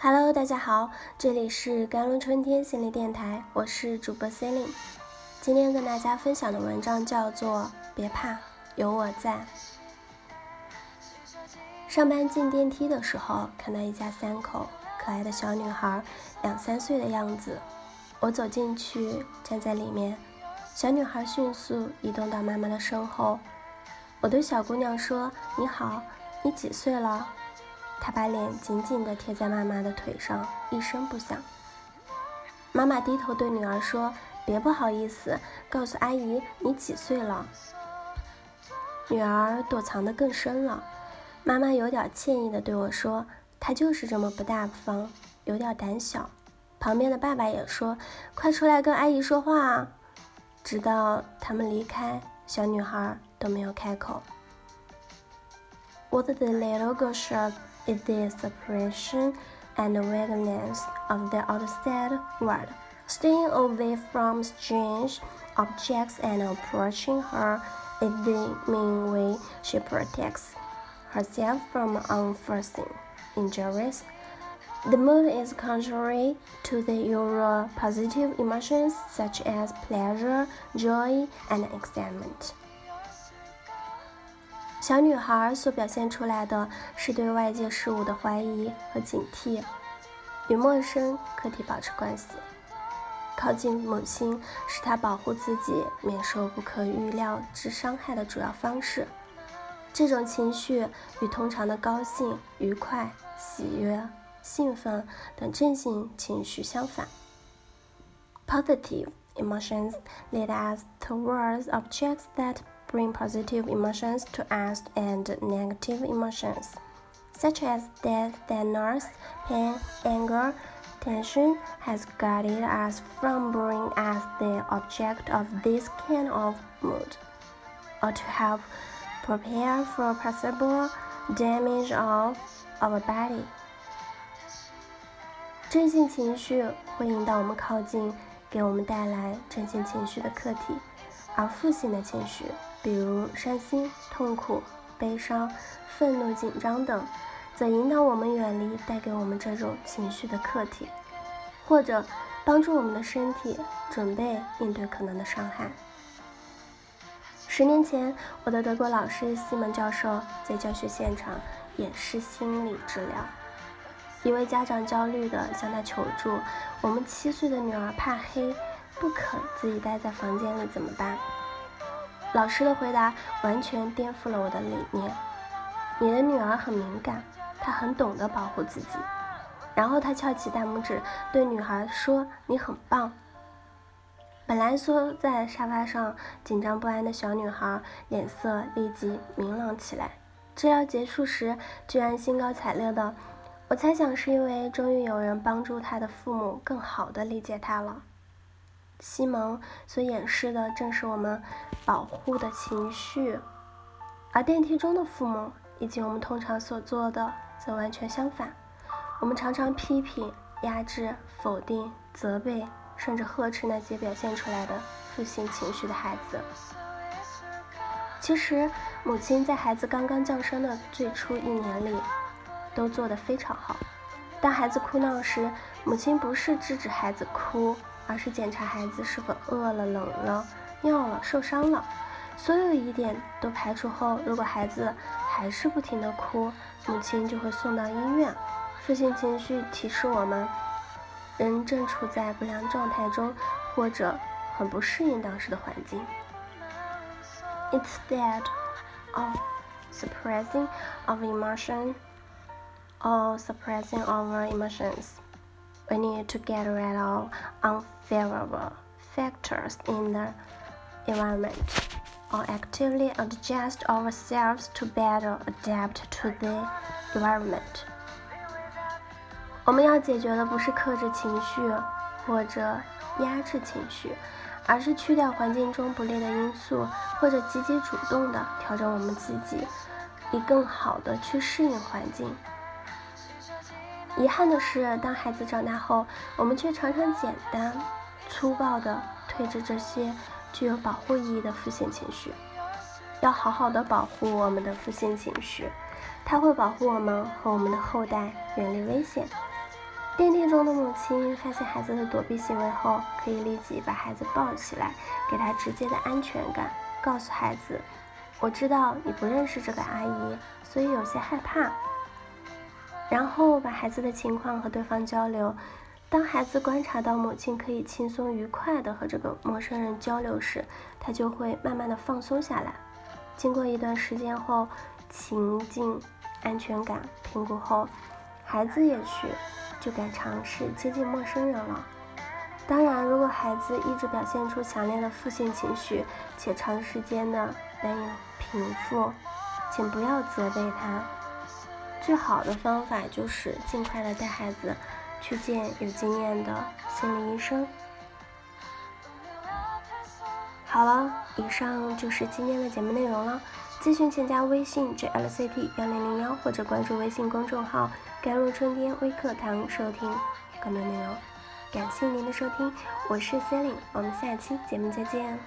Hello，大家好，这里是甘露春天心理电台，我是主播 Celine。今天跟大家分享的文章叫做《别怕，有我在》。上班进电梯的时候，看到一家三口，可爱的小女孩，两三岁的样子。我走进去，站在里面，小女孩迅速移动到妈妈的身后。我对小姑娘说：“你好，你几岁了？”她把脸紧紧地贴在妈妈的腿上，一声不响。妈妈低头对女儿说：“别不好意思，告诉阿姨你几岁了。”女儿躲藏得更深了。妈妈有点歉意地对我说：“她就是这么不大方，有点胆小。”旁边的爸爸也说：“快出来跟阿姨说话啊！”直到他们离开，小女孩都没有开口。What the little girl said. is the suppression and vagueness of the outside world, staying away from strange objects and approaching her is the main way she protects herself from unforeseen injuries. The mood is contrary to the usual positive emotions such as pleasure, joy, and excitement. 小女孩所表现出来的是对外界事物的怀疑和警惕，与陌生个体保持关系。靠近母亲是她保护自己免受不可预料之伤害的主要方式。这种情绪与通常的高兴、愉快、喜悦、兴奋等正性情绪相反。Positive emotions lead us towards objects that bring positive emotions to us and negative emotions, such as death, sadness, pain, anger, tension, has guided us from being as the object of this kind of mood, or to help prepare for possible damage of our body. 正性情绪会引导我们靠近给我们带来正性情绪的客体，而负性的情绪 比如伤心、痛苦、悲伤、愤怒、紧张等，则引导我们远离带给我们这种情绪的客体，或者帮助我们的身体准备应对可能的伤害。十年前，我的德国老师西蒙教授在教学现场演示心理治疗，一位家长焦虑地向他求助：“我们七岁的女儿怕黑，不肯自己待在房间里，怎么办？”老师的回答完全颠覆了我的理念。你的女儿很敏感，她很懂得保护自己。然后他翘起大拇指对女孩说：“你很棒。”本来缩在沙发上紧张不安的小女孩脸色立即明朗起来。治疗结束时，居然兴高采烈的。我猜想是因为终于有人帮助她的父母更好的理解她了。西蒙所演示的正是我们保护的情绪，而电梯中的父母以及我们通常所做的则完全相反。我们常常批评、压制、否定、责备，甚至呵斥那些表现出来的负性情绪的孩子。其实，母亲在孩子刚刚降生的最初一年里，都做得非常好。当孩子哭闹时，母亲不是制止孩子哭。而是检查孩子是否饿了、冷了、尿了、受伤了，所有疑点都排除后，如果孩子还是不停的哭，母亲就会送到医院。负性情绪提示我们，人正处在不良状态中，或者很不适应当时的环境。Instead of suppressing our emotion or suppressing our emotions. we need to get rid of unfavorable factors in the environment or actively adjust ourselves to better adapt to the environment. 我们要解决的不是克制情绪或者压制情绪，而是去掉环境中不利的因素，或者积极主动的调整我们自己，以更好的去适应环境。 遗憾的是，当孩子长大后，我们却常常简单、粗暴地推着这些具有保护意义的负性情绪。要好好的保护我们的负性情绪，它会保护我们和我们的后代远离危险。电梯中的母亲发现孩子的躲避行为后，可以立即把孩子抱起来，给他直接的安全感，告诉孩子：“我知道你不认识这个阿姨，所以有些害怕。”然后把孩子的情况和对方交流。当孩子观察到母亲可以轻松愉快地和这个陌生人交流时，他就会慢慢的放松下来。经过一段时间后，情境安全感评估后，孩子也许。就敢尝试接近陌生人了。当然，如果孩子一直表现出强烈的负性情绪，且长时间的难以平复，请不要责备他。最好的方法就是尽快的带孩子去见有经验的心理医生。好了，以上就是今天的节目内容了。咨询请加微信 jlct 幺零零幺或者关注微信公众号。甘露春天微课堂，收听更多内容。感谢您的收听，我是 Celine，我们下期节目再见。